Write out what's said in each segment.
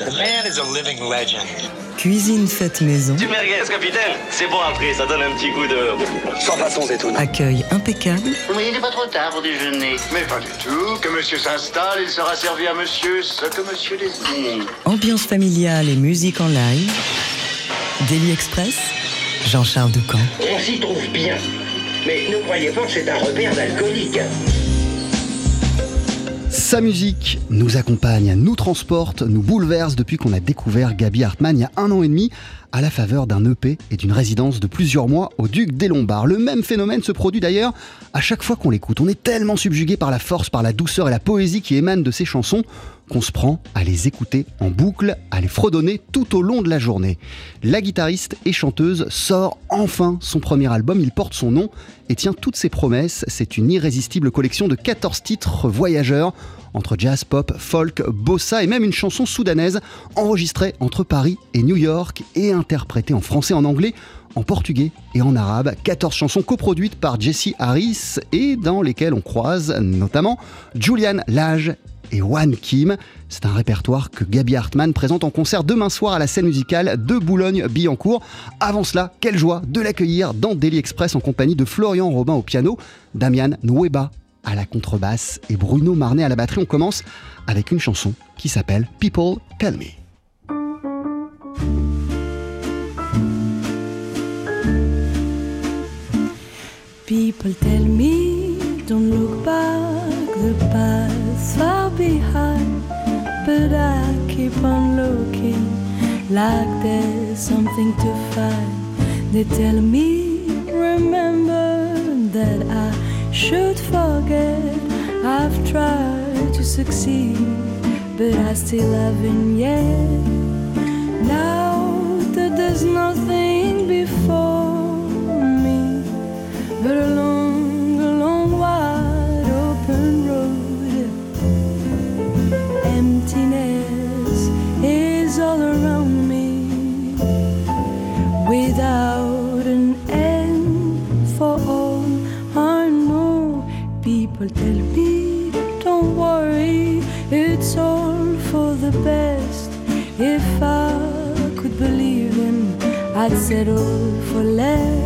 The man is a living legend. Cuisine faite maison. Du merguez, capitaine C'est bon après, ça donne un petit coup de... Sans façon étonnantes. Accueil impeccable. Oui, il n'est pas trop tard pour déjeuner. Mais pas du tout. Que monsieur s'installe, il sera servi à monsieur ce que monsieur désire. Ambiance familiale et musique en live. Daily Express. Jean-Charles Ducamp. On s'y trouve bien. Mais ne croyez pas que c'est un repère d'alcoolique. Sa musique nous accompagne, nous transporte, nous bouleverse depuis qu'on a découvert Gabi Hartmann il y a un an et demi à la faveur d'un EP et d'une résidence de plusieurs mois au Duc des Lombards. Le même phénomène se produit d'ailleurs à chaque fois qu'on l'écoute. On est tellement subjugué par la force, par la douceur et la poésie qui émanent de ses chansons qu'on se prend à les écouter en boucle, à les fredonner tout au long de la journée. La guitariste et chanteuse sort enfin son premier album, il porte son nom et tient toutes ses promesses. C'est une irrésistible collection de 14 titres voyageurs entre jazz, pop, folk, bossa et même une chanson soudanaise enregistrée entre Paris et New York et interprétée en français, en anglais, en portugais et en arabe. 14 chansons coproduites par Jesse Harris et dans lesquelles on croise notamment Julian Lage et Wan Kim. C'est un répertoire que Gabi Hartmann présente en concert demain soir à la scène musicale de Boulogne-Billancourt. Avant cela, quelle joie de l'accueillir dans Daily Express en compagnie de Florian Robin au piano, Damian Nueba à la contrebasse et Bruno Marnet à la batterie. On commence avec une chanson qui s'appelle People Tell Me. People tell me, don't look back, the past far behind. But I keep on looking like there's something to find. They tell me, remember that I should forget. I've tried to succeed, but I still haven't yet. Now that there's nothing I'd settle for less.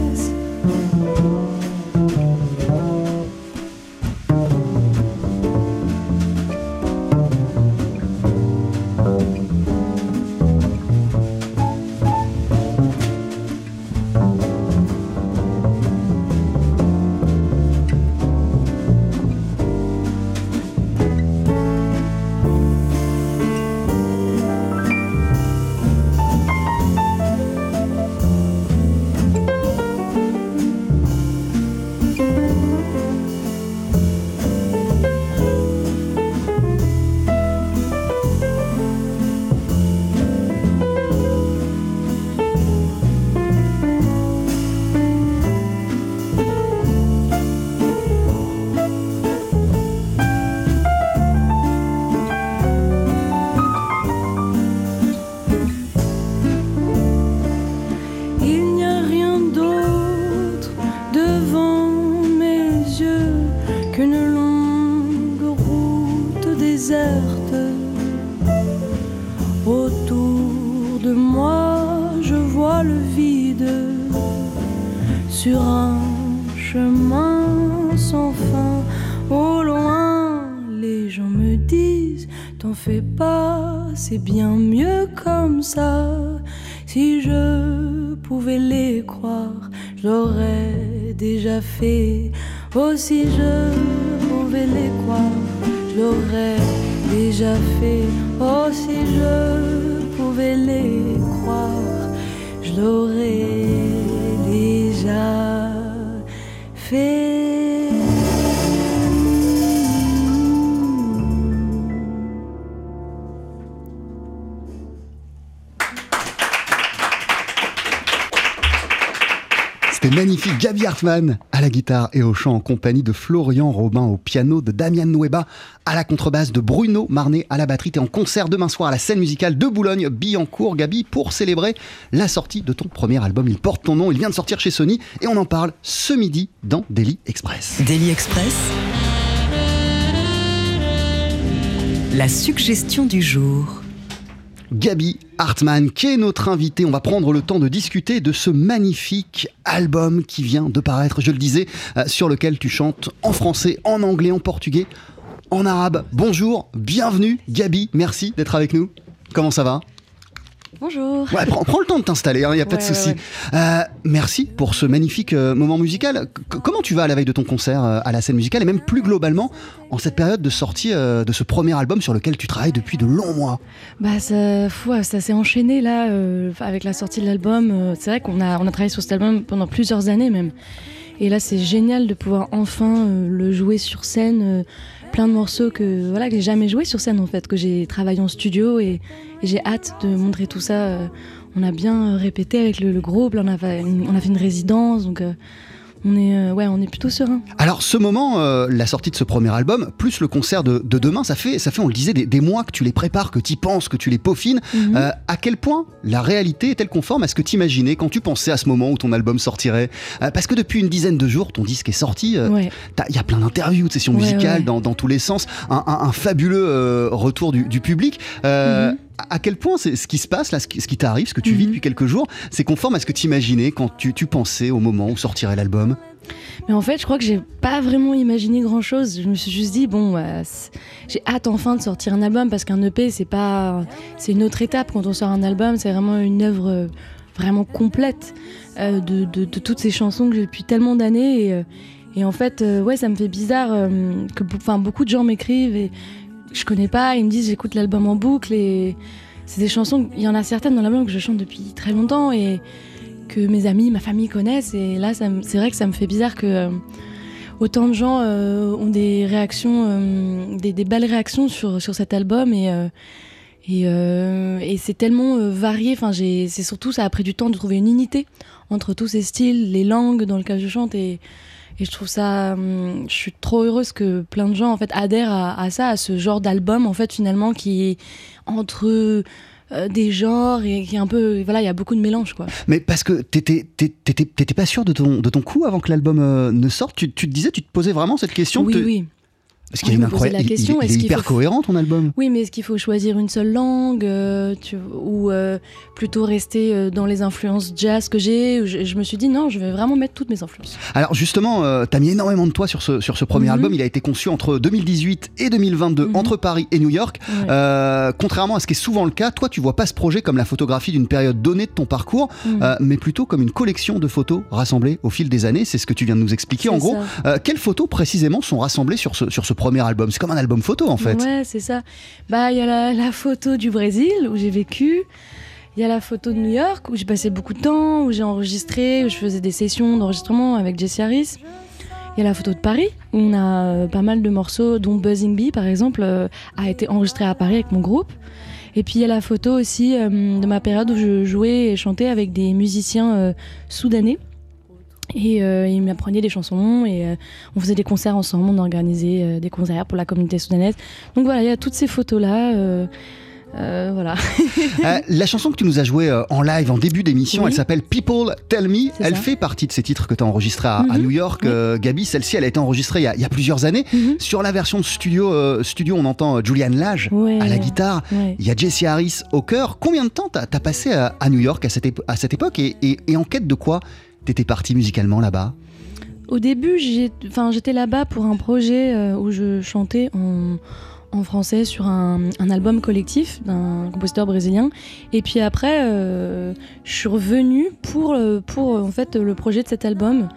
Oh, si je pouvais les croire, je l'aurais déjà fait. Oh, si je Magnifique. Gabi Hartmann à la guitare et au chant en compagnie de Florian Robin au piano, de Damian Nueba à la contrebasse, de Bruno Marnet à la batterie. T'es en concert demain soir à la scène musicale de Boulogne-Billancourt, Gabi, pour célébrer la sortie de ton premier album. Il porte ton nom, il vient de sortir chez Sony et on en parle ce midi dans Daily Express. Daily Express. La suggestion du jour. Gabi Hartmann, qui est notre invitée. On va prendre le temps de discuter de ce magnifique album qui vient de paraître, je le disais, euh, sur lequel tu chantes en français, en anglais, en portugais, en arabe. Bonjour, bienvenue Gabi, merci d'être avec nous. Comment ça va? Bonjour. Ouais, prends, prends le temps de t'installer, il n'y a pas de souci. ouais, Euh, merci pour ce magnifique euh, moment musical. C- comment tu vas à la veille de ton concert euh, à la scène musicale et même plus globalement en cette période de sortie de ce premier album sur lequel tu travailles depuis de longs mois? Bah ça, ça s'est enchaîné là avec la sortie de l'album. C'est vrai qu'on a, on a travaillé sur cet album pendant plusieurs années même. Et là c'est génial de pouvoir enfin euh, le jouer sur scène. euh, plein de morceaux que voilà que j'ai jamais joué sur scène en fait, que j'ai travaillé en studio et, j'ai hâte de montrer tout ça. euh. on a bien euh, répété avec le, groupe, on a fait une, on a fait une résidence donc. On est, euh, ouais, on est plutôt serein. Alors ce moment, euh, la sortie de ce premier album, plus le concert de, de demain, ça fait, ça fait, on le disait, des, des mois que tu les prépares, que tu y penses, que tu les peaufines. Mhm. Euh, à quel point la réalité est-elle conforme à ce que tu imaginais quand tu pensais à ce moment où ton album sortirait? Parce que depuis une dizaine de jours, ton disque est sorti. ouais. Il y a plein d'interviews, de sessions Ouais, musicales. Dans, dans tous les sens, un, un- un fabuleux retour du, du public. Mhm. À quel point c'est ce qui se passe, là, ce qui, t'arrive, ce que tu vis Mhm. depuis quelques jours, c'est conforme à ce que tu imaginais quand tu, tu pensais au moment où sortirait l'album? Mais en fait, je crois que j'ai pas vraiment imaginé grand chose. Je me suis juste dit, bon, bah, j'ai hâte enfin de sortir un album parce qu'un EP, c'est pas. C'est une autre étape quand on sort un album. C'est vraiment une œuvre euh, vraiment complète euh, de, de- de toutes ces chansons que j'ai depuis tellement d'années. Et, euh, et en fait, euh, ouais, ça me fait bizarre que enfin, beaucoup de gens m'écrivent et je connais pas. Ils me disent, j'écoute l'album en boucle et c'est des chansons. Il y en a certaines dans l'album que je chante depuis très longtemps et que mes amis, ma famille connaissent. Et là, c'est vrai que ça me fait bizarre que euh, autant de gens euh, ont des réactions, euh, des, belles réactions sur, sur cet album. Et, et, et c'est tellement varié. Enfin, c'est surtout, ça a pris du temps de trouver une unité entre tous ces styles, les langues dans lesquelles je chante. Et, et je trouve ça, hum, je suis trop heureuse que plein de gens en fait adhèrent à, à ça, à ce genre d'album en fait finalement qui est entre euh, des genres et qui est un peu, voilà, il y a beaucoup de mélange quoi. Mais parce que t'étais t'étais- pas sûr de ton, de ton coup avant que l'album euh, ne sorte tu, tu te disais, tu te posais vraiment cette question Oui, oui. Parce qu'il y a Je une me posais incroyable. la il- il- question, il, est-ce est qu'il hyper faut- cohérent ton album? Oui, mais est-ce qu'il faut choisir une seule langue euh, tu- ou euh, plutôt rester euh, dans les influences jazz que j'ai je, je me suis dit non, je vais vraiment mettre toutes mes influences. Alors justement, euh, t'as mis énormément de toi sur ce, sur ce premier Mhm. album. Il a été conçu entre 2018 et 2022, Mhm. entre Paris et New York. Ouais. Contrairement à ce qui est souvent le cas, toi tu vois pas ce projet comme la photographie d'une période donnée de ton parcours, Mhm. mais plutôt comme une collection de photos rassemblées au fil des années. C'est ce que tu viens de nous expliquer. En gros, quelles photos précisément sont rassemblées sur ce, sur ce premier album C'est comme un album photo en fait. Ouais, c'est ça. Bah, il y a la, photo du Brésil où j'ai vécu. Il y a la photo de New York où j'ai passé beaucoup de temps, où j'ai enregistré, où je faisais des sessions d'enregistrement avec Jesse Harris. Il y a la photo de Paris où on a euh, pas mal de morceaux, dont Buzzing Bee par exemple, euh, a été enregistré à Paris avec mon groupe. Et puis il y a la photo aussi euh, de ma période où je jouais et chantais avec des musiciens soudanais. Et euh, ils m'apprenaient des chansons et euh, on faisait des concerts ensemble, on organisait euh, des concerts pour la communauté soudanaise. Donc voilà, il y a toutes ces photos-là. voilà. La chanson que tu nous as jouée en live en début d'émission, Oui. elle s'appelle People Tell Me. Elle ça. fait partie de ces titres que tu as enregistrés à, à Mhm. New York, Oui. Gabi. Celle-ci, elle a été enregistrée il y a, il y a plusieurs années. Mhm. Sur la version de studio, studio on entend euh, Julian Lage Ouais. à la guitare. Ouais. Il y a Jesse Harris au chœur. Combien de temps t'as as passé à, à New York à cette, à cette époque et, et- et en quête de quoi t'étais parti musicalement là-bas Au début, j'étais là-bas pour un projet euh, où je chantais en, français sur un, album collectif d'un compositeur brésilien. Et puis après, euh, je suis revenue pour, euh, pour en fait, le projet de cet album.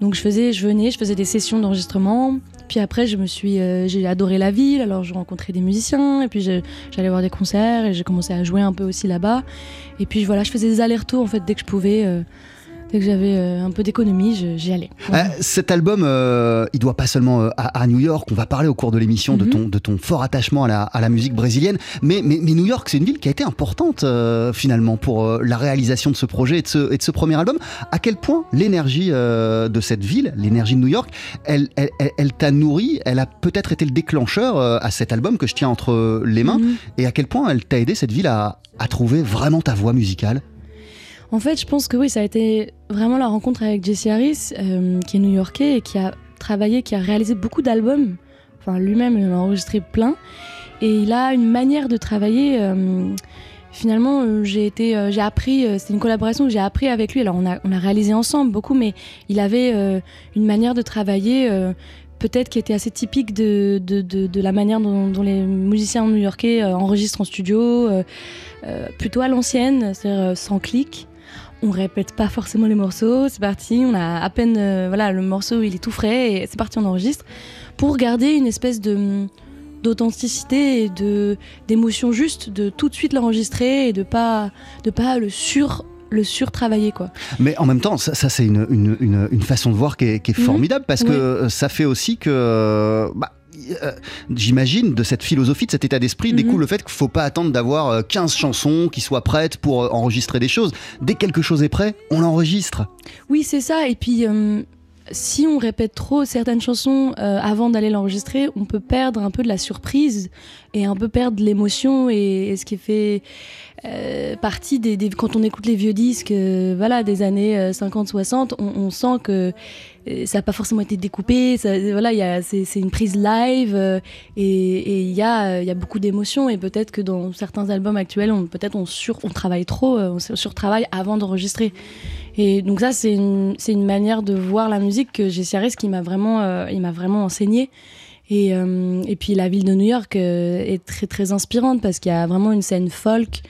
Donc je faisais, je venais, je faisais des sessions d'enregistrement. Puis après, je me suis, j'ai adoré la ville. Alors je rencontrais des musiciens. Et puis j'allais voir des concerts et j'ai commencé à jouer un peu aussi là-bas. Et puis voilà, je faisais des allers-retours en fait dès que je pouvais. Dès que j'avais euh, un peu d'économie, j'y allais. Euh, cet album, euh, il doit pas seulement euh, à, à New York. On va parler au cours de l'émission de, Mhm. ton, de ton fort attachement à la, à la musique brésilienne. Mais, mais, mais New York, c'est une ville qui a été importante euh, finalement pour euh, la réalisation de ce projet et de ce, et de ce premier album. À quel point l'énergie de cette ville, l'énergie de New York, elle, elle, elle, elle t'a nourri, elle a peut-être été le déclencheur à cet album que je tiens entre les mains. Mhm. Et à quel point elle t'a aidé cette ville à, à trouver vraiment ta voix musicale? En fait, je pense que oui, ça a été vraiment la rencontre avec Jesse Harris, euh, qui est new-yorkais et qui a travaillé, qui a réalisé beaucoup d'albums. Enfin, lui-même, il en a enregistré plein. Et il a une manière de travailler euh, finalement, euh, j'ai été, j'ai appris. euh, C'était une collaboration que j'ai appris avec lui. Alors, on a, on a réalisé ensemble beaucoup, mais il avait une manière de travailler. Peut-être qui était assez typique de, de, de, la manière dont, les musiciens new-yorkais enregistrent en studio, plutôt à l'ancienne, c'est-à-dire sans clic. On répète pas forcément les morceaux, c'est parti, on a à peine, euh, voilà, le morceau il est tout frais et c'est parti, on enregistre pour garder une espèce de d'authenticité et de d'émotion juste, de tout de suite l'enregistrer et de pas de pas le sur le surtravailler quoi. Mais en même temps, ça, ça, c'est une, une- une- une façon de voir qui est, qui est Mhm. formidable parce que Oui. ça fait aussi que. bah, euh, J'imagine de cette philosophie, de cet état d'esprit, Mhm. découle le fait qu'il faut pas attendre d'avoir euh, 15 chansons qui soient prêtes pour euh, enregistrer des choses. Dès que quelque chose est prêt, on l'enregistre. Oui, c'est ça. Et puis, euh, si on répète trop certaines chansons euh, avant d'aller l'enregistrer, on peut perdre un peu de la surprise et un peu perdre l'émotion et, ce qui fait euh, partie des, Quand on écoute les vieux disques euh, voilà, des années 50-60, on, sent que ça n'a pas forcément été découpé. Ça, voilà, c'est une prise live et il y, a, beaucoup d'émotions. Et peut-être que dans certains albums actuels, on, peut-être on, sur, travaille trop, on surtravaille avant d'enregistrer. Et donc ça, c'est une, une manière de voir la musique que Jesse Harris qui m'a vraiment, euh, m'a vraiment enseigné. Et, euh, et puis la ville de New York euh, est très très inspirante parce qu'il y a vraiment une scène folk.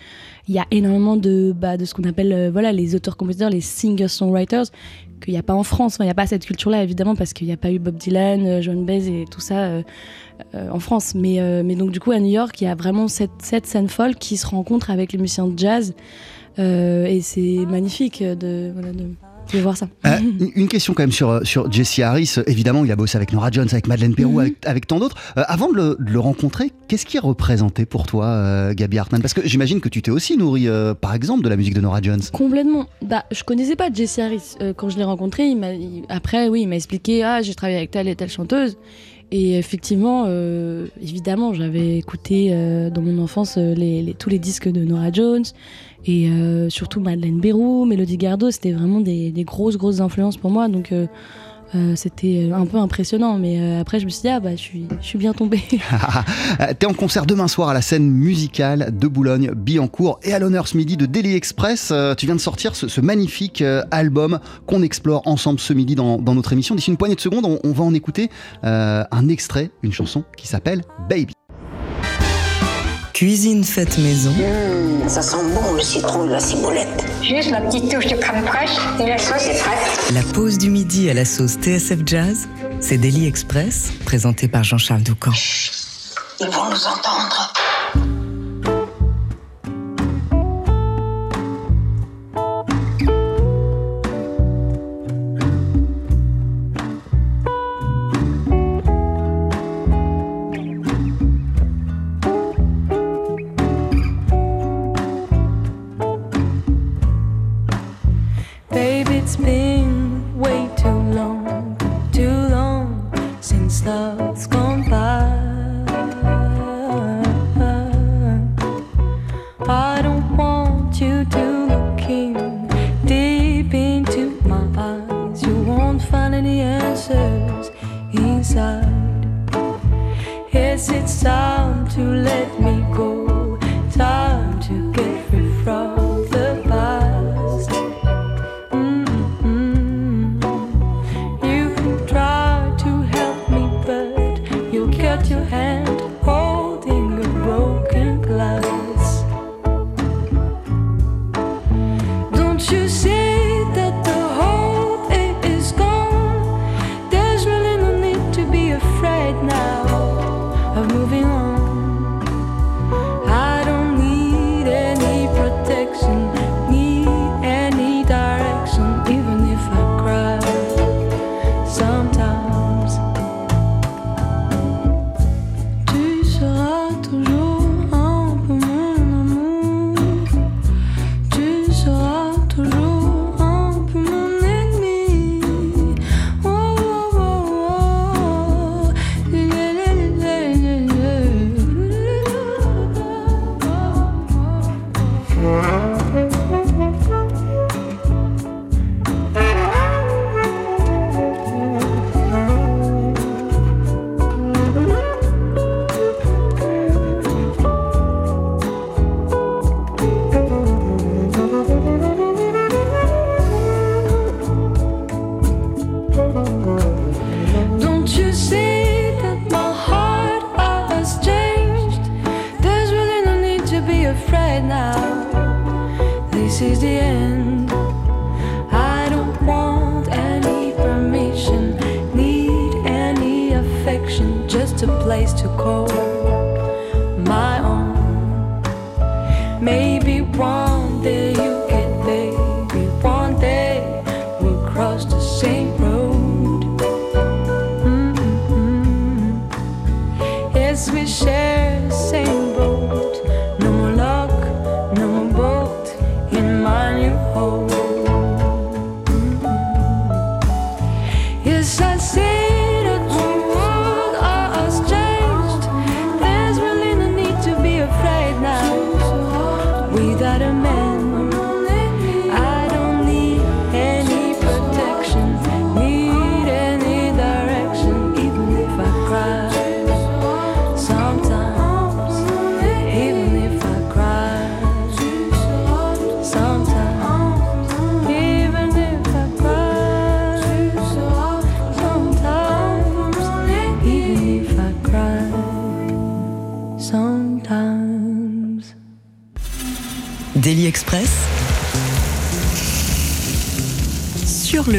Il y a énormément de, bah, de ce qu'on appelle euh, voilà, les auteurs-compositeurs, les singer-songwriters, qu'il n'y a pas en France. Il n'y a pas cette culture-là, évidemment, parce qu'il n'y a pas eu Bob Dylan, John Baez et tout ça en France. Mais, mais donc, du coup, à New York, il y a vraiment cette, cette scène folk qui se rencontre avec les musiciens de jazz. Euh, et c'est magnifique de, voilà, de, de voir ça. Euh, une- question quand même sur, euh, sur Jesse Harris. Évidemment, il a bossé avec Nora Jones, avec Madeleine Perrou, Mhm. avec, avec tant d'autres. Euh, avant de le, de le rencontrer, qu'est-ce qui représentait pour toi euh, Gabi Hartman Parce que j'imagine que tu t'es aussi nourri, par exemple, de la musique de Nora Jones. Complètement. Bah, je connaissais pas Jesse Harris quand je l'ai rencontré. Il m'a, il- après, oui, il m'a expliqué ah j'ai travaillé avec telle et telle chanteuse. Et effectivement, euh, évidemment, j'avais écouté euh, dans mon enfance euh, tous les disques de Nora Jones et surtout Madeleine Bérou, Mélodie Gardot. C'était vraiment des, des grosses grosses influences pour moi. Donc euh, euh, c'était un peu impressionnant. Mais euh, après, je me suis dit ah bah je suis je suis bien tombée. Euh, T'es en concert demain soir à la scène musicale de Boulogne-Billancourt et à l'honneur ce midi de Daily Express. Euh, tu viens de sortir ce, magnifique euh, album qu'on explore ensemble ce midi dans, notre émission. D'ici une poignée de secondes, on, va en écouter euh, un extrait, une chanson qui s'appelle Baby. Cuisine faite maison, Hum, ça sent bon le citron de la ciboulette. Juste la petite touche de crème fraîche et la sauce est prête. la pause du midi à la sauce TSF Jazz, c'est Daily Express, présenté par Jean-Charles Doucan. Ils vont nous entendre. Inside. Yes, it's time to let me go. Afraid now. This is the end. I don't want any permission, need any affection, just a place to call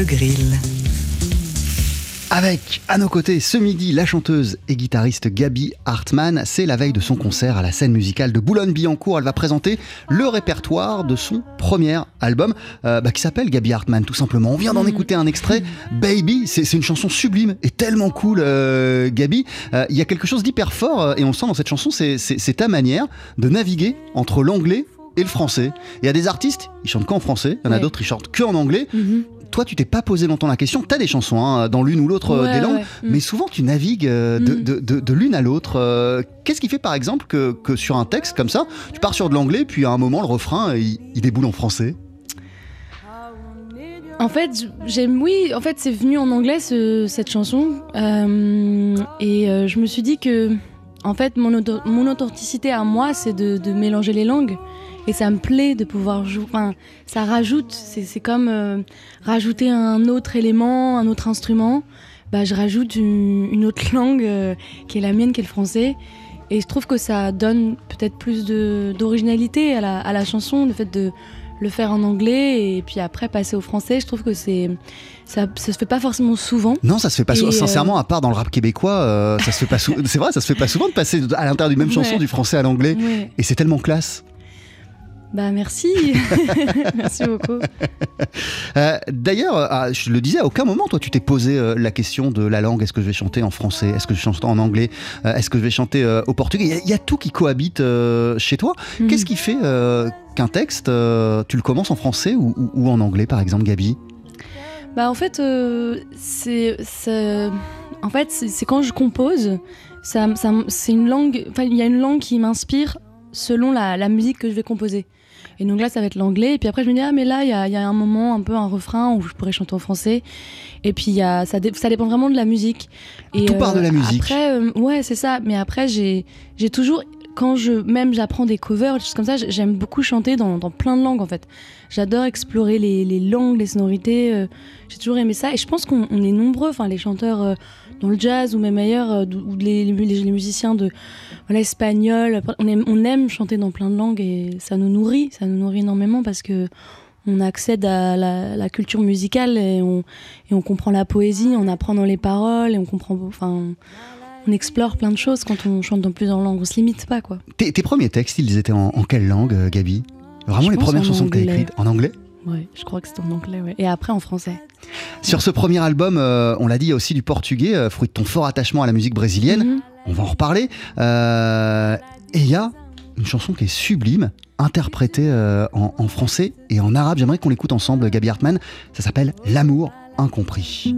le grill. Avec à nos côtés ce midi la chanteuse et guitariste Gabi Hartmann. C'est la veille de son concert à la scène musicale de Boulogne-Billancourt. Elle va présenter le répertoire de son premier album euh, bah, qui s'appelle Gabi Hartmann tout simplement. On vient d'en écouter un extrait. Baby, c'est une chanson sublime et tellement cool, euh, Gabi. Euh, Il y a quelque chose d'hyper fort euh, et on le sent dans cette chanson, c'est- ta manière de naviguer entre l'anglais et le français. Il y a des artistes, ils chantent qu'en français, il y en a Ouais. d'autres, ils chantent que en anglais. Mhm. Toi, tu t'es pas posé longtemps la question. T'as des chansons hein, dans l'une ou l'autre euh, Ouais, des langues, ouais. Mais souvent tu navigues euh, de, Mm. de- de- de l'une à l'autre. Euh, Qu'est-ce qui fait par exemple que, que sur un texte comme ça, tu pars sur de l'anglais, puis à un moment le refrain il, il déboule en français? En fait, j'aime, oui, en fait, c'est venu en anglais ce- cette chanson, Euh, et euh, je me suis dit que, en fait, mon, authenticité à moi, c'est de, de mélanger les langues, et ça me plaît de pouvoir jouer. Enfin, ça rajoute, c'est comme euh, rajouter un autre élément, un autre instrument. Bah, je rajoute une, une autre langue euh, qui est la mienne, qui est le français. Et je trouve que ça donne peut-être plus de- d'originalité à la, à la chanson, le fait de le faire en anglais et puis après passer au français. Je trouve que c'est ça, ça se fait pas forcément souvent. Non, ça se fait pas souvent. euh, Sincèrement, à part dans le rap québécois, euh, ça se fait pas C'est vrai, ça se fait pas souvent de passer à l'intérieur d'une même chanson du français à l'anglais. Ouais. Et c'est tellement classe. Bah merci, merci beaucoup. Euh, D'ailleurs, euh, je le disais, à aucun moment, toi, tu t'es posé euh, la question de la langue. Est-ce que je vais chanter en français? Est-ce que je vais chanter en anglais? Euh, Est-ce que je vais chanter au portugais? Il y a- il y, a tout qui cohabite chez toi. Mhm. Qu'est-ce qui fait qu'un texte, tu le commences en français ou, ou- ou en anglais, par exemple, Gabi? Bah en fait, c'est, en fait, c'est quand je compose, ça, ça- c'est une langue. Il y a une langue qui m'inspire selon la, la musique que je vais composer. Et donc là, ça va être l'anglais. Et puis après, je me dis ah mais là, il y a, il y a un moment, un peu un refrain où je pourrais chanter en français. Et puis il y a, ça, dé- ça dépend vraiment de la musique. Et Tout part de la musique. Après, euh, ouais, c'est ça. Mais après, j'ai, toujours quand je même j'apprends des covers, des choses comme ça, j'aime beaucoup chanter dans, dans plein de langues en fait. J'adore explorer les, les langues, les sonorités. euh, j'ai toujours aimé ça et je pense qu'on on est nombreux, enfin les chanteurs euh, dans le jazz ou même ailleurs, euh, ou les, les, les musiciens de voilà, espagnol. On aime, on aime chanter dans plein de langues et ça nous nourrit, ça nous nourrit énormément parce que on accède à la, la culture musicale et on, et on comprend la poésie, on apprend dans les paroles et on comprend, enfin, on explore plein de choses quand on chante dans plusieurs langues. On se limite pas quoi. tes, tes premiers textes, ils étaient en, en quelle langue, euh, Gabi? Vraiment Je les premières chansons que tu écrites En anglais? Ouais, je crois que c'est en anglais, ouais. Et après en français. Sur ce premier album, euh, on l'a dit, il y a aussi du portugais, euh, fruit de ton fort attachement à la musique brésilienne. Mhm. On va en reparler. Euh, et il y a une chanson qui est sublime, interprétée en, en français et en arabe. J'aimerais qu'on l'écoute ensemble, Gabi Hartmann. Ça s'appelle L'amour incompris.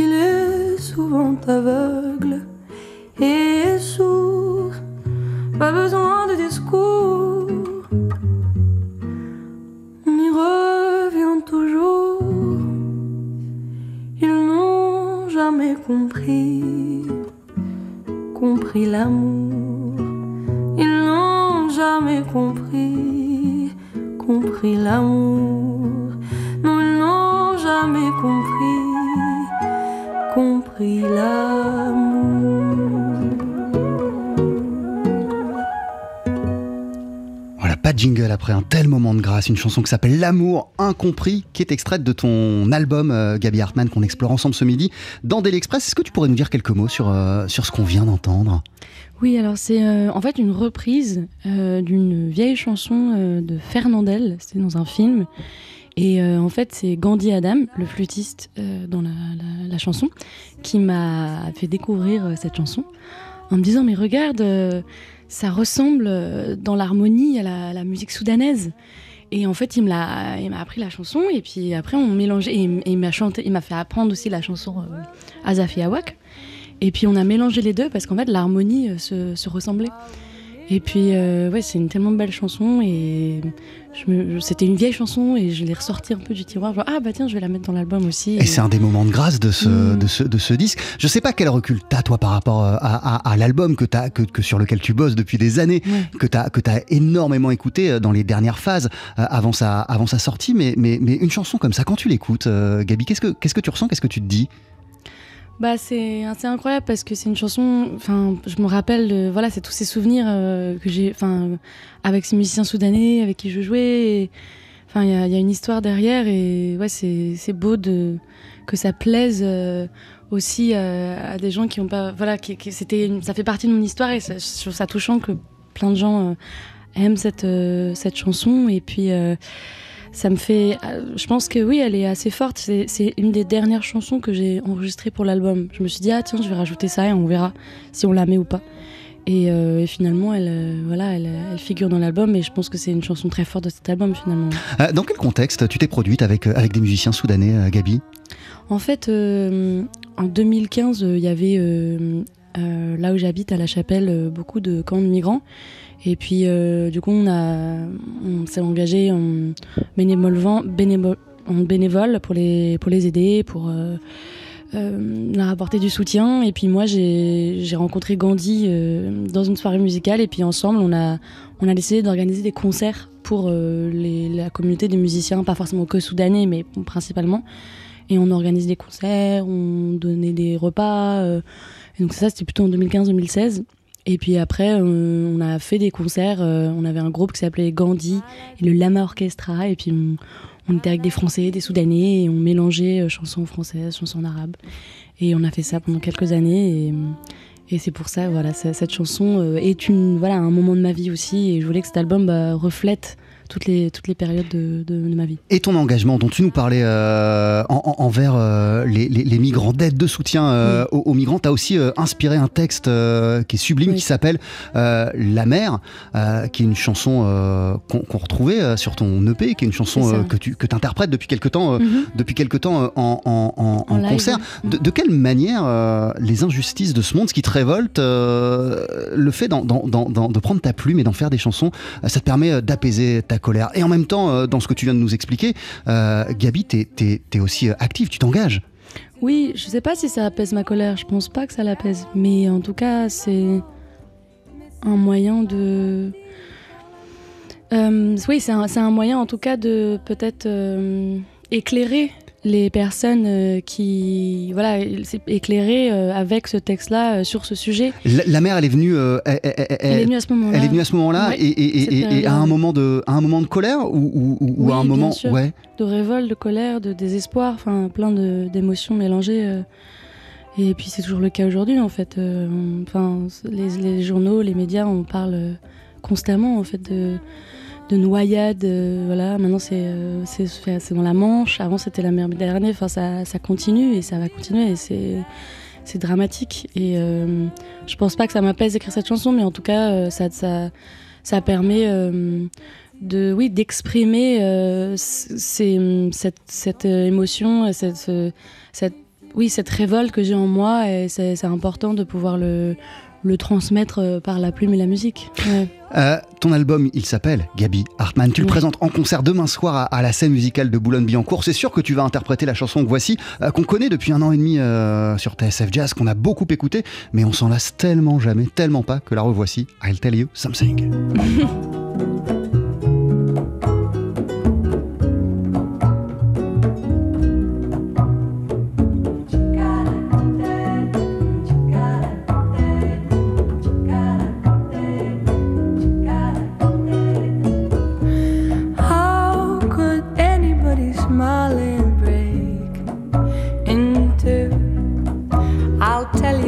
Il est souvent aveugle et sourd, pas besoin de discours. On y revient toujours. Ils n'ont jamais compris, compris l'amour. Ils n'ont jamais compris, compris l'amour. Jingle après un tel moment de grâce. Une chanson qui s'appelle L'amour incompris, qui est extraite de ton album, euh, Gabi Hartmann, qu'on explore ensemble ce midi dans Daily Express. Est-ce que tu pourrais nous dire quelques mots sur, euh, sur ce qu'on vient d'entendre? Oui, alors c'est euh, en fait une reprise euh, d'une vieille chanson de Fernandel, c'était dans un film. Et en fait, c'est Gandhi Adam, le flûtiste dans la, chanson, qui m'a fait découvrir cette chanson en me disant Mais regarde, ça ressemble euh, dans l'harmonie à la, musique soudanaise. Et en fait, il m'a appris la chanson et puis après on mélangeait et, et il m'a chanté, il m'a fait apprendre aussi la chanson euh, Azafi Awak. Et puis on a mélangé les deux parce qu'en fait l'harmonie euh, se, se ressemblait. Et puis euh, ouais, c'est une tellement belle chanson et c'était une vieille chanson et je l'ai ressortie un peu du tiroir. Genre, ah bah tiens, je vais la mettre dans l'album aussi. Et c'est un des moments de grâce de ce, Mm. de ce, de ce disque. Je sais pas quel recul t'as, toi, par rapport euh, à, à- à l'album que, t'as- que, que sur lequel tu bosses depuis des années, Ouais. que t'as que t'as énormément écouté euh, dans les dernières phases euh, avant, sa, avant sa sortie. Mais, mais, mais une chanson comme ça, quand tu l'écoutes, Gabi, qu'est-ce que, qu'est-ce que tu ressens? Qu'est-ce que tu te dis? Bah c'est c'est incroyable parce que c'est une chanson. Enfin, je me rappelle voilà, c'est tous ces souvenirs euh, que j'ai, enfin, avec ces musiciens soudanais avec qui je jouais. Enfin, il y y a une histoire derrière et ouais, c'est beau de que ça plaise euh, aussi euh, à des gens qui ont pas voilà, qui, qui- c'était ça fait partie de mon histoire et ça- je trouve ça touchant que plein de gens aiment cette cette chanson et puis. Ça me fait. euh, Je pense que oui, elle est assez forte. C'est une des dernières chansons que j'ai enregistrées pour l'album. Je me suis dit, ah tiens, je vais rajouter ça et on verra si on la met ou pas. Et, euh, et finalement, elle, euh, voilà, elle, elle figure dans l'album et je pense que c'est une chanson très forte de cet album finalement. Dans quel contexte tu t'es produite avec, avec des musiciens soudanais, Gabi? En fait, euh, en 2015, euh, il y avait là où j'habite à La Chapelle beaucoup de camps de migrants. Et puis, euh, du coup, on, s'est engagé en bénévole pour les, pour les aider, pour euh, euh, leur apporter du soutien. Et puis moi, j'ai rencontré Gandhi dans une soirée musicale. Et puis ensemble, on a, on a décidé d'organiser des concerts pour la communauté des musiciens, pas forcément que soudanais, mais principalement. Et on organise des concerts, on donnait des repas. donc ça, c'était plutôt en 2015-2016. Et puis après, euh, on a fait des concerts. euh, on avait un groupe qui s'appelait Gandhi et le Lama Orchestra. Et puis on, était avec des Français, des Soudanais, et on mélangeait euh, chansons françaises, chansons arabes. Et on a fait ça pendant quelques années. Et, c'est pour ça, voilà, cette chanson est une, voilà, un moment de ma vie aussi. Et je voulais que cet album bah, reflète toutes les, toutes les périodes de, de- de ma vie. Et ton engagement dont tu nous parlais euh, en- en- envers euh, les, les- les migrants, d'aide, de soutien euh, aux, aux migrants, tu as aussi inspiré un texte qui est sublime, Oui. qui s'appelle La mer, qui est une chanson qu'on retrouvait sur ton EP, qui est une chanson que tu que interprètes depuis quelque temps, Mhm. depuis quelque temps en, en- concert. De, de quelle manière les injustices de ce monde, ce qui te révolte, le fait d'en- d'en- d'en- de prendre ta plume et d'en faire des chansons, ça te permet d'apaiser ta colère. Et en même temps, euh, dans ce que tu viens de nous expliquer, euh, Gabi, t'es es, aussi euh, active, tu t'engages. Oui, je sais pas si ça apaise ma colère, je pense pas que ça l'apaise, mais en tout cas, c'est un moyen de. Oui, c'est un, un moyen en tout cas de peut-être éclairer les personnes euh, qui. Voilà, c'est éclairer euh, avec ce texte-là euh, sur ce sujet. La, la mère, elle est venue, elle, elle- elle- Elle est venue à ce moment-là. elle est venue à ce moment-là, Ouais, et, et- et- cette et- et à un moment de, à un moment de colère ou, ou- ou- ou Oui, à un moment, sûr. ouais. de révolte, de colère, de désespoir, enfin plein d'émotions mélangées. Et puis c'est toujours le cas aujourd'hui en fait. Enfin, les, les journaux, les médias, on parle constamment en fait de, de noyades. euh, voilà, maintenant c'est euh, c'est dans la Manche. Avant c'était la mer Méditerranée. Enfin ça, continue et ça va continuer. Et c'est dramatique. Et euh, je pense pas que ça m'apaise d'écrire cette chanson, mais en tout cas euh, ça permet de oui d'exprimer cette, cette émotion cette, ce- cette révolte que j'ai en moi et c'est important de pouvoir le le transmettre euh, par la plume et la musique Ouais. Euh, ton album, il s'appelle Gabi Hartmann. Tu le présentes en concert demain soir à, à la scène musicale de Boulogne-Billancourt. C'est sûr que tu vas interpréter la chanson que voici, euh, qu'on connaît depuis un an et demi euh, sur TSF Jazz, qu'on a beaucoup écouté, mais on s'en lasse tellement jamais, tellement pas que la revoici. I'll tell you something.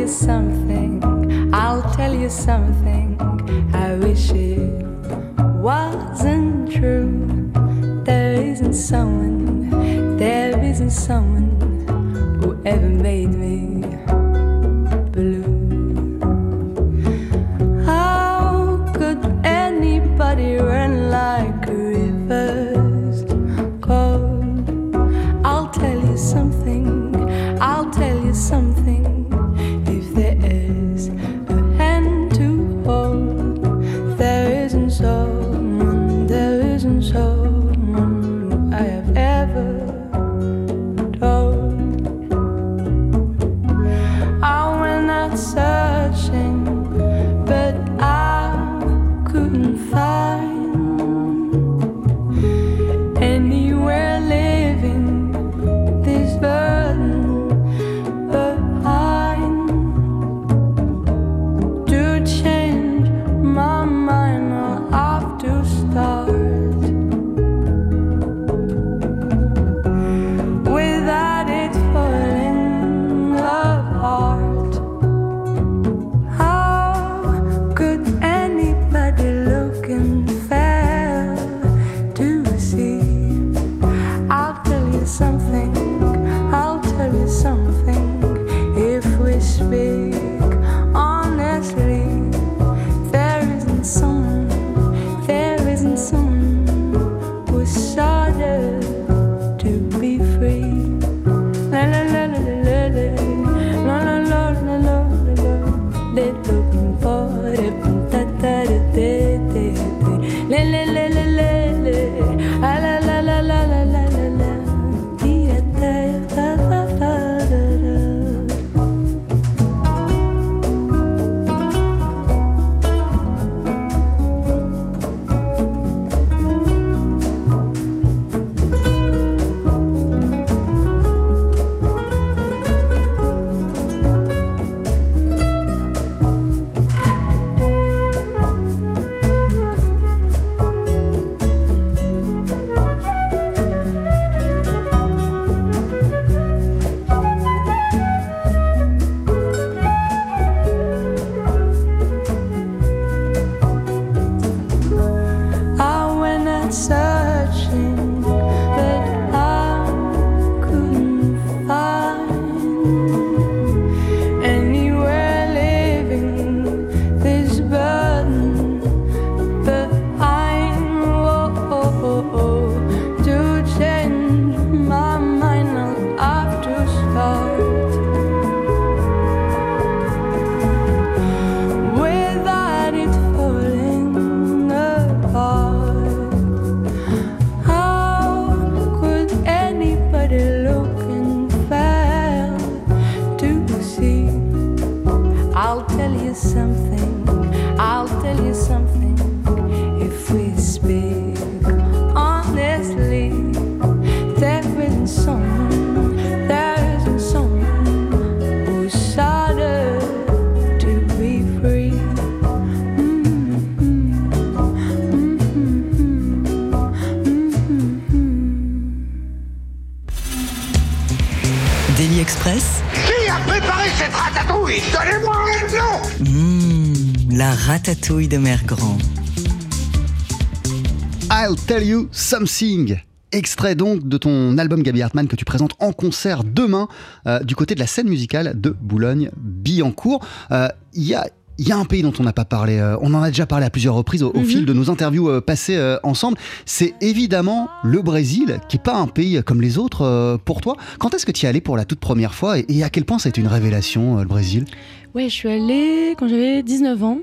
you something, I'll tell you something. I wish it wasn't true. There isn't someone, there isn't someone who ever made me de Mère Grand. I'll Tell You Something. Extrait donc de ton album Gabi Hartmann que tu présentes en concert demain euh, du côté de la scène musicale de Boulogne-Billancourt. Euh, Il y a il y a un pays dont on n'a pas parlé, euh, on en a déjà parlé à plusieurs reprises au, au Mhm. fil de nos interviews euh, passées euh, ensemble, c'est évidemment le Brésil, qui n'est pas un pays comme les autres euh, pour toi. Quand est-ce que tu y es allé pour la toute première fois et, et à quel point ça a été une révélation, euh, le Brésil? Ouais, je suis allée quand j'avais 19 ans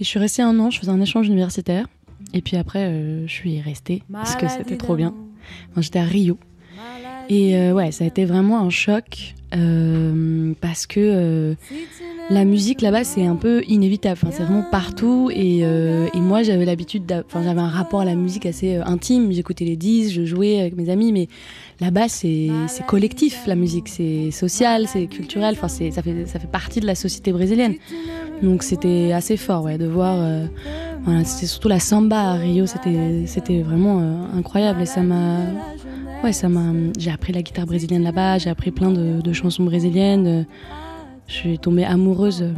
et je suis restée un an, je faisais un échange universitaire. Et puis après, euh, je suis restée parce que c'était trop bien. Enfin, J'étais à Rio. Et euh, ouais, ça a été vraiment un choc euh, parce que euh, la musique là-bas, c'est un peu inévitable. Enfin, c'est vraiment partout. Et, euh, moi, j'avais l'habitude, enfin, j'avais un rapport à la musique assez intime. J'écoutais les disques, je jouais avec mes amis, mais là-bas, c'est collectif la musique. C'est social, c'est culturel. Enfin, ça fait, ça fait partie de la société brésilienne. Donc, c'était assez fort, ouais, de voir. c'était surtout la samba à Rio. C'était c'était vraiment incroyable et ça m'a Ouais, ça m'a. J'ai appris la guitare brésilienne là-bas, j'ai appris plein de, de chansons brésiliennes. euh, Je suis tombée amoureuse euh,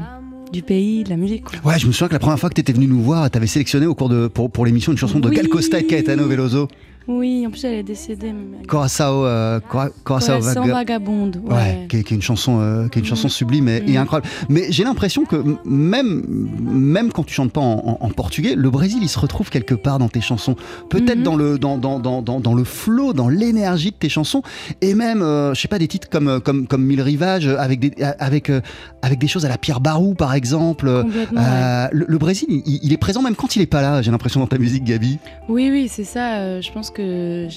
du pays, de la musique. quoi. Ouais, je me souviens que la première fois que tu étais venu nous voir, tu avais sélectionné au cours de, pour, pour l'émission une chanson de Oui. Gal Costa et Caetano Veloso, Oui, en plus elle est décédée. Coração, euh, Cora- Coração Coração Vaga- vagabonde. Ouais. Ouais, qui est, qui est une chanson, euh, qui est une chanson Mm. sublime et, et Mm. incroyable. Mais j'ai l'impression que même, même quand tu chantes pas en, en- en portugais, le Brésil il se retrouve quelque part dans tes chansons. Peut-être Mhm. dans le dans, dans, dans, dans, dans le flow, dans l'énergie de tes chansons, et même, euh, je sais pas, des titres comme comme comme Mille Rivages avec des avec euh, avec des choses à la Pierre Barou par exemple. Ouais. Euh, le, le Brésil, il, il est présent même quand il est pas là. J'ai l'impression dans ta musique, Gabi. Oui, oui, c'est ça. euh, je pense que.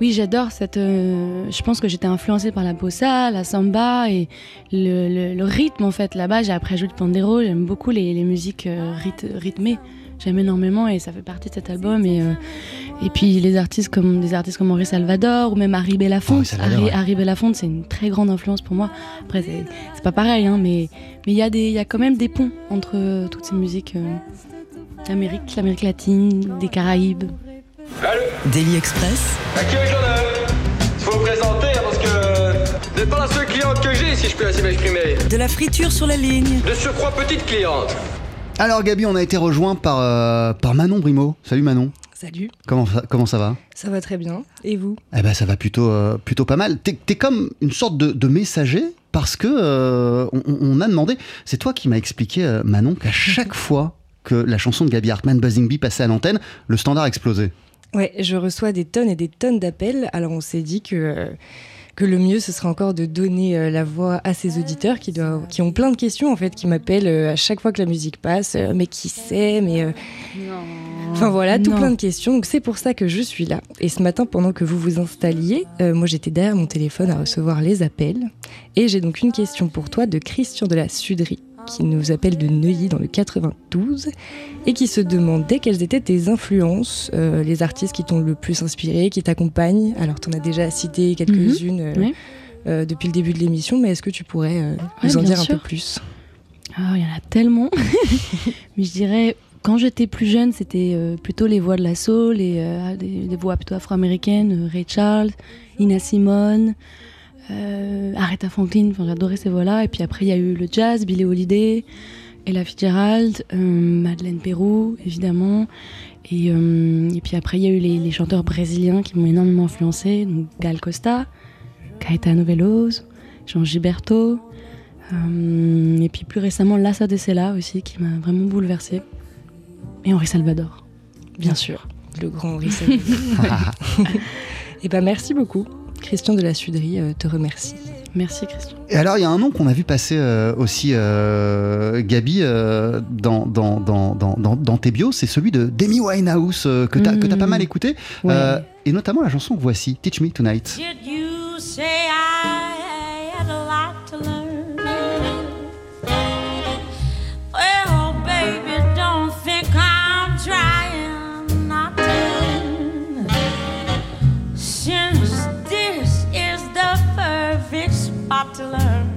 Oui, j'adore cette. euh, je pense que j'étais influencée par la bossa, la samba et le, le- le rythme en fait. Là-bas, j'ai appris à jouer de pandero. J'aime beaucoup les, les musiques euh, ryth- rythmées. J'aime énormément et ça fait partie de cet album. Et, euh, et puis les artistes comme des artistes comme Henri Salvador ou même Harry Belafonte. Salvador, Harry, ouais. Harry Belafonte, c'est une très grande influence pour moi. Après, c'est pas pareil, hein, mais mais il y a des, il y a quand même des ponts entre toutes ces musiques. L'Amérique, l'Amérique latine, des Caraïbes. Daily Express. À qui faut vous présenter hein, parce que vous pas la seule cliente que j'ai si je peux ainsi m'exprimer. De la friture sur la ligne. De surcroît petite cliente. Alors Gabi, on a été rejoint par euh, par Manon Brimo. Salut Manon. Salut, Comment ça, comment ça va? Ça va très bien. Et vous? Eh ben, ça va plutôt, euh, plutôt pas mal. T'es es comme une sorte de, de messager parce que euh, on, on a demandé. C'est toi qui m'as expliqué, euh, Manon, qu'à chaque fois que la chanson de Gabi Hartmann, Buzzing Bee, passait à l'antenne, le standard explosait. Ouais, je reçois des tonnes et des tonnes d'appels. Alors on s'est dit que, euh, que le mieux ce serait encore de donner euh, la voix à ces auditeurs qui, doivent, qui ont plein de questions en fait, qui m'appellent euh, à chaque fois que la musique passe. Mais qui c'est Mais euh, Enfin voilà, tout Non. plein de questions. Donc c'est pour ça que je suis là. Et ce matin, pendant que vous vous installiez, euh, moi j'étais derrière mon téléphone à recevoir les appels. Et j'ai donc une question pour toi de Christian de la Suderie, qui nous appelle de Neuilly dans le 92 et qui se demandait quelles étaient tes influences, euh, les artistes qui t'ont le plus inspiré, qui t'accompagnent. Alors tu en as déjà cité quelques-unes euh, oui. euh, depuis le début de l'émission, mais est-ce que tu pourrais euh, Ouais, nous en dire un peu plus? Ah, il y en a tellement. Mais je dirais, quand j'étais plus jeune, c'était euh, plutôt les voix de la soul, euh, des, des voix plutôt afro-américaines, euh, Ray Charles, Ina Simone, euh, Aretha Franklin, enfin, j'adorais ces voix-là. Et puis après, il y a eu le jazz, Billie Holiday, Ella Fitzgerald, euh, Madeleine Pérou, évidemment. Et, euh, et puis après, il y a eu les, les chanteurs brésiliens qui m'ont énormément influencé, donc Gal Costa, Caetano Veloso, Jean Gilberto. Euh, et puis plus récemment, Lassa de Sela aussi, qui m'a vraiment bouleversée. Et Henri Salvador, bien sûr. Le grand Henri Salvador. Et ben merci beaucoup. Christian de la Suderie euh, te remercie. Merci Christian. Et alors, il y a un nom qu'on a vu passer euh, aussi, euh, Gabi, euh, dans, dans, dans, dans, tes bios, c'est celui de Demi Winehouse, euh, que tu as, pas mal écouté, Ouais. euh, et notamment la chanson que voici, Teach Me Tonight. Did you say up to learn.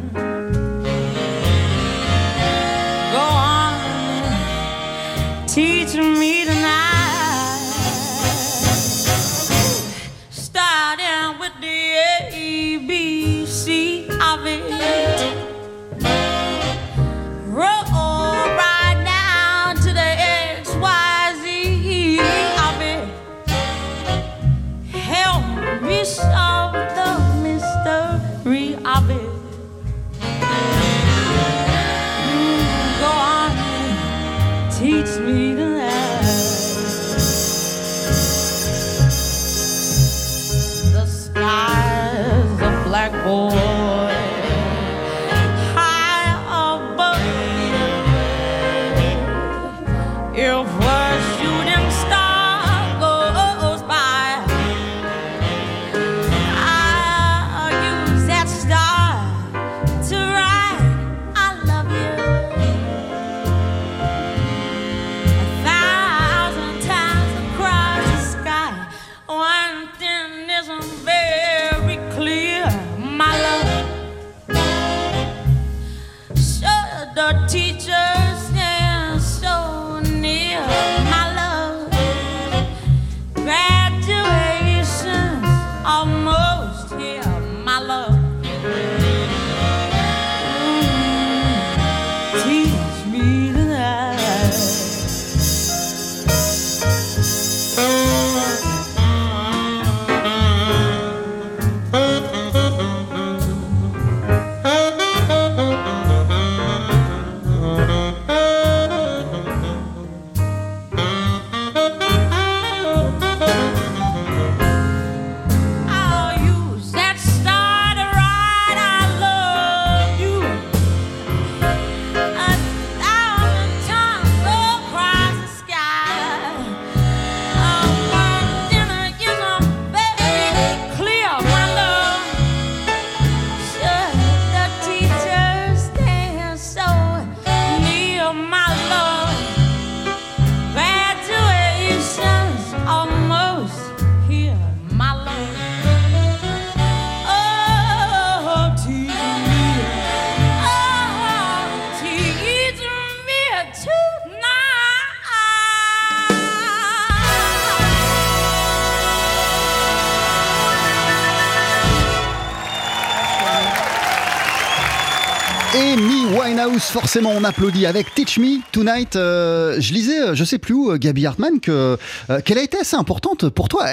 Winehouse, forcément on applaudit avec Teach Me Tonight. Euh, je lisais, euh, je sais plus où, euh, Gabi Hartmann, que qu'elle a été assez importante pour toi.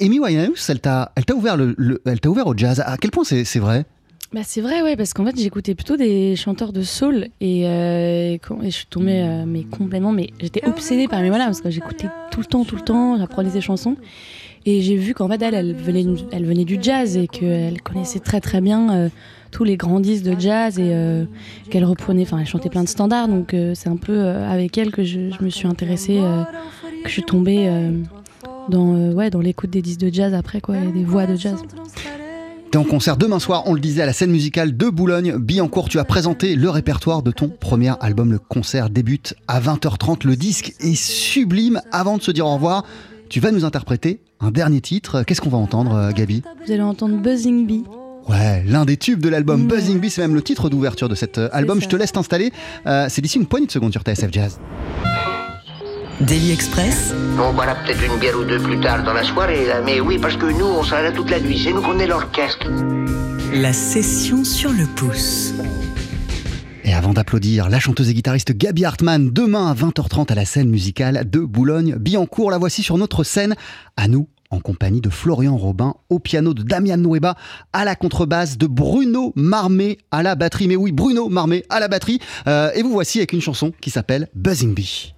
Amy Winehouse, elle t'a, elle t'a ouvert le, le- elle t'a ouvert au jazz. À quel point c'est, vrai? Bah c'est vrai, ouais, parce qu'en fait j'écoutais plutôt des chanteurs de soul et, je suis tombée mais complètement, mais j'étais obsédée par Amy parce que j'écoutais tout le temps, tout le temps, j'apprenais ses chansons et j'ai vu qu'en fait elle, elle venait, elle venait du jazz et qu'elle connaissait très très bien tous les grands disques de jazz et euh, qu'elle reprenait, enfin elle chantait plein de standards donc euh, c'est un peu euh, avec elle que je, je me suis intéressée, que je suis tombée dans, ouais, dans l'écoute des disques de jazz après quoi, et des voix de jazz. T'es en concert demain soir, on le disait, à la scène musicale de Boulogne. Billancourt, tu as présenté le répertoire de ton premier album. Le concert débute à 20h30. Le disque est sublime. Avant de se dire au revoir, tu vas nous interpréter un dernier titre. Qu'est-ce qu'on va entendre, Gabi Vous allez entendre Buzzing Bee. Ouais, l'un des tubes de l'album Buzzing Bee, c'est même le titre d'ouverture de cet euh, album. Je te laisse t'installer. Euh, c'est d'ici une poignée de secondes sur TSF Jazz. Daily Express, On boira peut-être une bière ou deux plus tard dans la soirée, là, mais oui, parce que nous, on sera là toute la nuit. C'est nous qu'on est l'orchestre. la session sur le pouce. Et avant d'applaudir la chanteuse et guitariste Gabi Hartmann, demain à 20h30 à la scène musicale de Boulogne-Billancourt, la voici sur notre scène, à nous, en compagnie de Florian Robin, au piano de Damian Nueba, à la contrebasse de Bruno Marmé à la batterie. Mais oui, Bruno Marmé à la batterie. Euh, et vous voici avec une chanson qui s'appelle Buzzing Bee.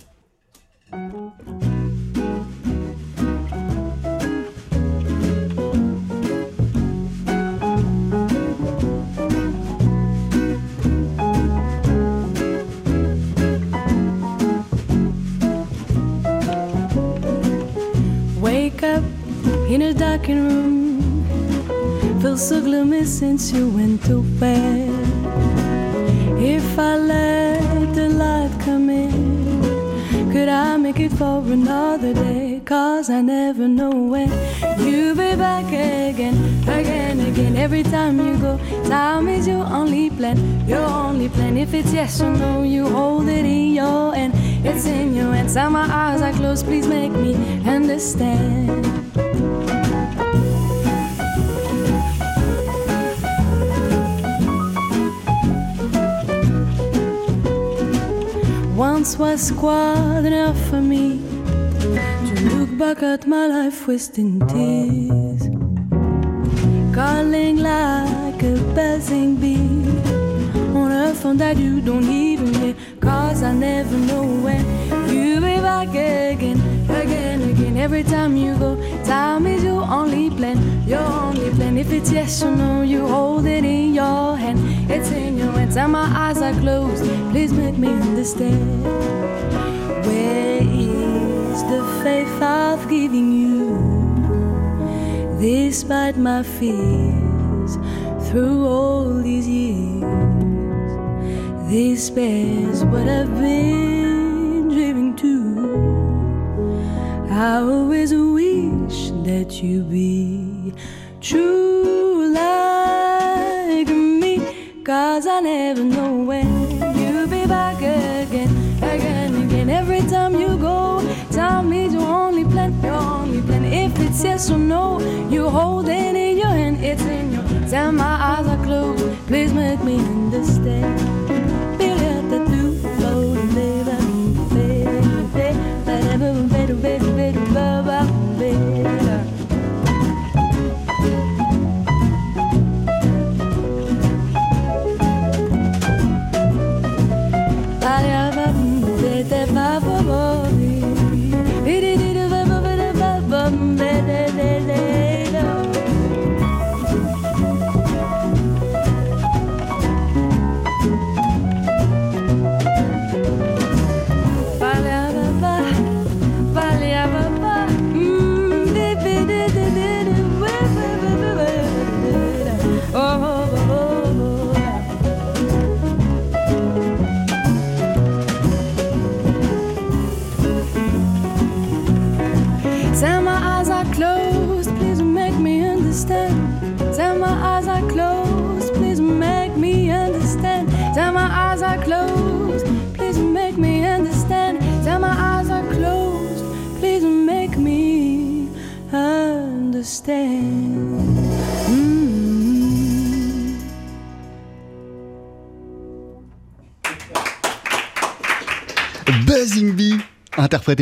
In darkened room. Feel so gloomy since you went to bed. If I let the light come in, Could I make it for another day? Cause I never know when you'll be back again, again, again. Every time you go, time is your only plan, your only plan. If it's yes or no, you hold it in your hand. It's in your. And my eyes are closed, please make me understand. Quite enough for me to look back at my life wasting tears, calling like a buzzing bee on a phone that you don't even hear. Cause I never know when you'll be back again, again, again. Every time you go, time is your only plan, your only plan. If it's yes or no, you hold it in your hand, it's in your hands, and my eyes are closed. Please make me understand. Where is the faith I've given you? Despite my fears, through all these years. this bears what I've been I always wish that you be true like me. Cause I never know when you'll be back again, again, again. Every time you go, time is your only plan, your only plan. If it's yes or no, you hold it in your hand, it's in your. And my eyes are closed, please make me understand.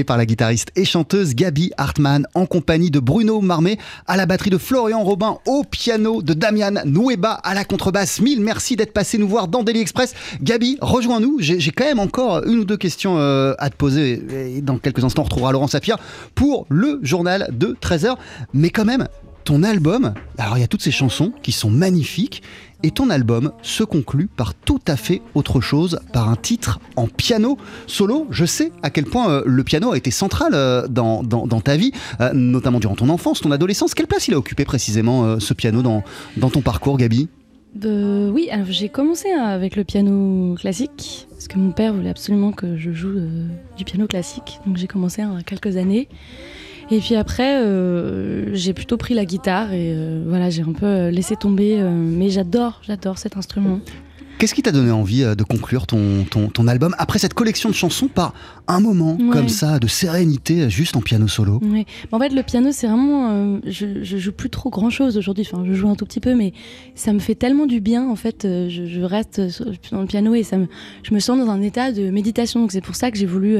Par la guitariste et chanteuse Gabi Hartmann en compagnie de Bruno Marmé à la batterie de Florian Robin au piano de Damian Nueba à la contrebasse. Mille merci d'être passé nous voir dans Daily Express. Gabi, rejoins-nous. J'ai quand même encore une ou deux questions euh, à te poser et dans quelques instants on retrouvera Laurent Sapir pour le journal de 13h. Mais quand même, ton album, alors il y a toutes ces chansons qui sont magnifiques et ton album se conclut par tout à fait autre chose, par un titre en piano solo. Je sais à quel point euh, le piano a été central euh, dans, dans, ta vie, euh, notamment durant ton enfance, ton adolescence. Quelle place il a occupé précisément ce piano dans, dans ton parcours, Gabi? Oui, alors j'ai commencé avec le piano classique, parce que mon père voulait absolument que je joue du piano classique, donc j'ai commencé y a quelques années. Et puis après, euh, j'ai plutôt pris la guitare et euh, voilà, j'ai un peu laissé tomber. Euh, mais j'adore, j'adore cet instrument. Qu'est-ce qui t'a donné envie euh, de conclure ton, ton, ton, album après cette collection de chansons par un moment ouais. comme ça de sérénité juste en piano solo? Ouais. En fait, le piano, c'est vraiment. Euh, je, je, joue plus trop grand chose aujourd'hui. Enfin, je joue un tout petit peu, mais ça me fait tellement du bien. En fait, euh, je, je reste dans le piano et ça me, je me sens dans un état de méditation. Donc, c'est pour ça que j'ai voulu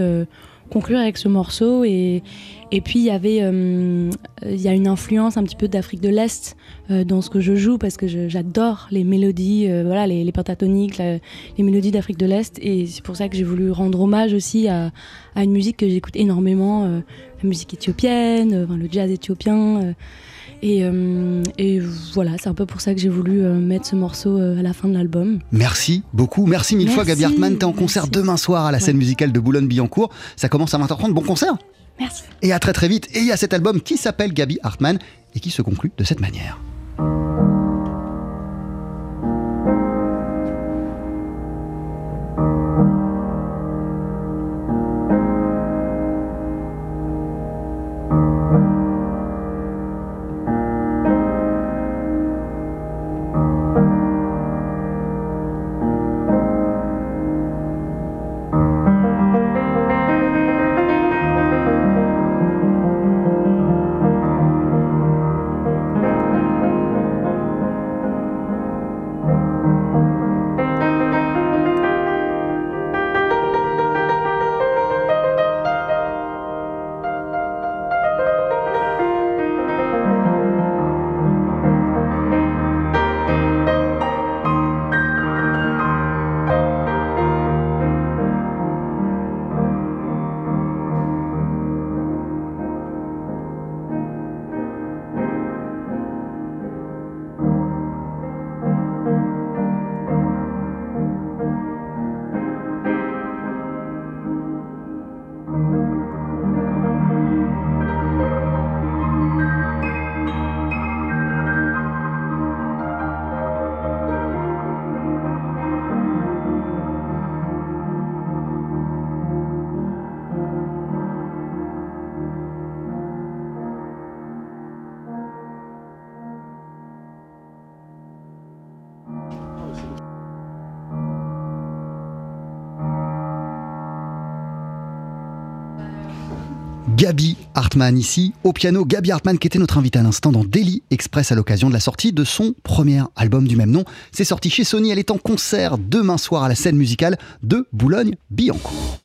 conclure avec ce morceau et, et puis il y avait euh, y a une influence un petit peu d'Afrique de l'Est euh, dans ce que je joue parce que j'adore les mélodies euh, voilà les, pentatoniques les mélodies d'Afrique de l'Est et c'est pour ça que j'ai voulu rendre hommage aussi à, à une musique que j'écoute énormément la musique éthiopienne le jazz éthiopien et, euh, et, voilà, c'est un peu pour ça que j'ai voulu euh, mettre ce morceau euh, à la fin de l'album. Merci beaucoup, merci mille merci, fois Gabi Hartmann. T'es en concert merci. demain soir à la scène ouais. musicale de Boulogne-Billancourt. Ça commence à 20h30. Bon concert Merci. Et à très très vite. Et il y a cet album qui s'appelle Gabi Hartmann et qui se conclut de cette manière. Gabi Hartmann ici, au piano. Gabi Hartmann qui était notre invité à l'instant dans Daily Express à l'occasion de la sortie de son premier album du même nom. C'est sorti chez Sony, elle est en concert demain soir à la scène musicale de Boulogne-Billancourt.